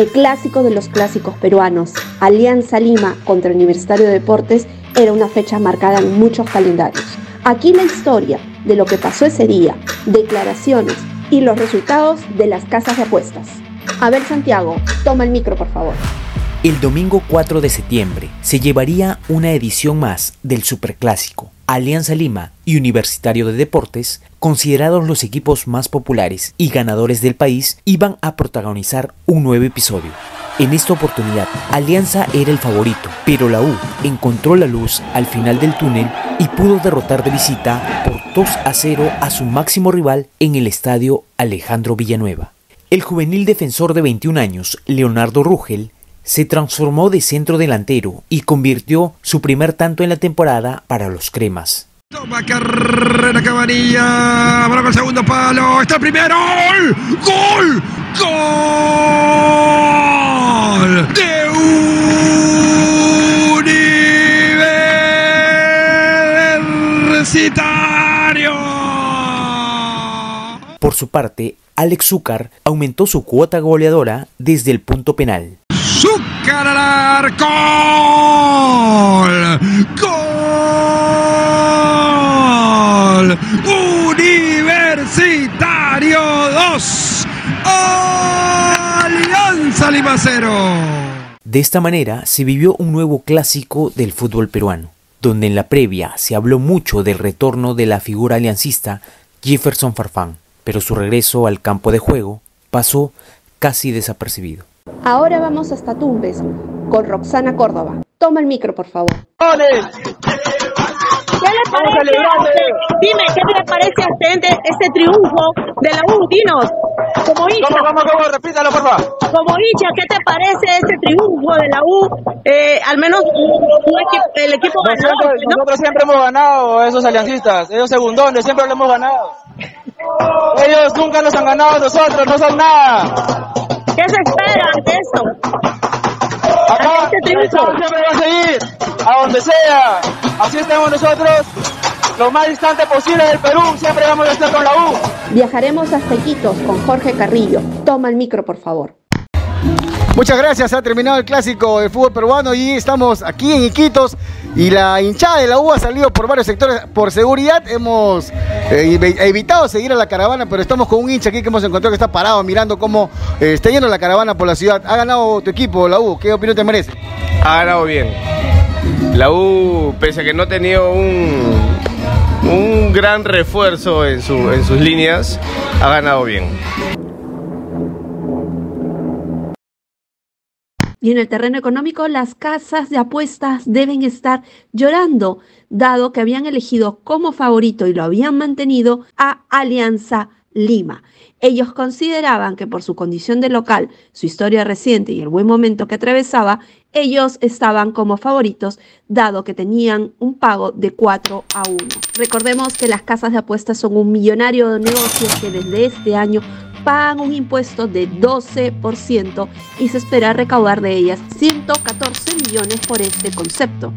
El clásico de los clásicos peruanos, Alianza Lima contra Universitario de Deportes, era una fecha marcada en muchos calendarios. Aquí la historia de lo que pasó ese día, declaraciones y los resultados de las casas de apuestas. A ver Santiago, toma el micro por favor. El domingo 4 de septiembre se llevaría una edición más del Superclásico. Alianza Lima y Universitario de Deportes, considerados los equipos más populares y ganadores del país, iban a protagonizar un nuevo episodio. En esta oportunidad, Alianza era el favorito, pero la U encontró la luz al final del túnel y pudo derrotar de visita por 2 a 0 a su máximo rival en el estadio Alejandro Villanueva. El juvenil defensor de 21 años, Leonardo Rugel, se transformó de centro delantero y convirtió su primer tanto en la temporada para los cremas. Toma carrera Cabanilla, con el segundo palo, está el primero, gol, gol de Universitario. Por su parte, Alex Zúcar aumentó su cuota goleadora desde el punto penal. Al arco. Gol. Universitario 2. Alianza Lima 0. De esta manera se vivió un nuevo clásico del fútbol peruano, donde en la previa se habló mucho del retorno de la figura aliancista Jefferson Farfán pero su regreso al campo de juego pasó casi desapercibido. Ahora vamos hasta Tumbes con Roxana Córdoba. Toma el micro, por favor. ¿Qué le parece dime, ¿qué le parece a usted este triunfo de la U? Dinos, como hincha. ¿Cómo, cómo, cómo? Repítalo, por favor. Como hincha, ¿qué te parece este triunfo de la U? Eh, al menos el equipo nosotros, ganó, ¿no? nosotros siempre hemos ganado, esos aliancistas, ellos segundones, siempre lo hemos ganado. Ellos nunca nos han ganado nosotros, no son nada. ¿Qué se espera ante esto? Acá este siempre va a seguir, a donde sea. Así estamos nosotros, lo más distante posible del Perú, siempre vamos a estar con la U. Viajaremos hasta Iquitos con Jorge Carrillo. Toma el micro, por favor. Muchas gracias, ha terminado el clásico del fútbol peruano y estamos aquí en Iquitos y la hinchada de la U ha salido por varios sectores. Por seguridad hemos eh, evitado seguir a la caravana, pero estamos con un hincha aquí que hemos encontrado que está parado mirando cómo está yendo la caravana por la ciudad. ¿Ha ganado tu equipo, la U? ¿Qué opinión te merece? Ha ganado bien. La U, pese a que no ha tenido un, un gran refuerzo en, su, en sus líneas, ha ganado bien. Y en el terreno económico, las casas de apuestas deben estar llorando, dado que habían elegido como favorito y lo habían mantenido a Alianza Lima. Ellos consideraban que por su condición de local, su historia reciente y el buen momento que atravesaba, ellos estaban como favoritos, dado que tenían un pago de 4 a 1. Recordemos que las casas de apuestas son un millonario de negocios que desde este año pagan un impuesto de 12% y se espera recaudar de ellas 114 millones por este concepto.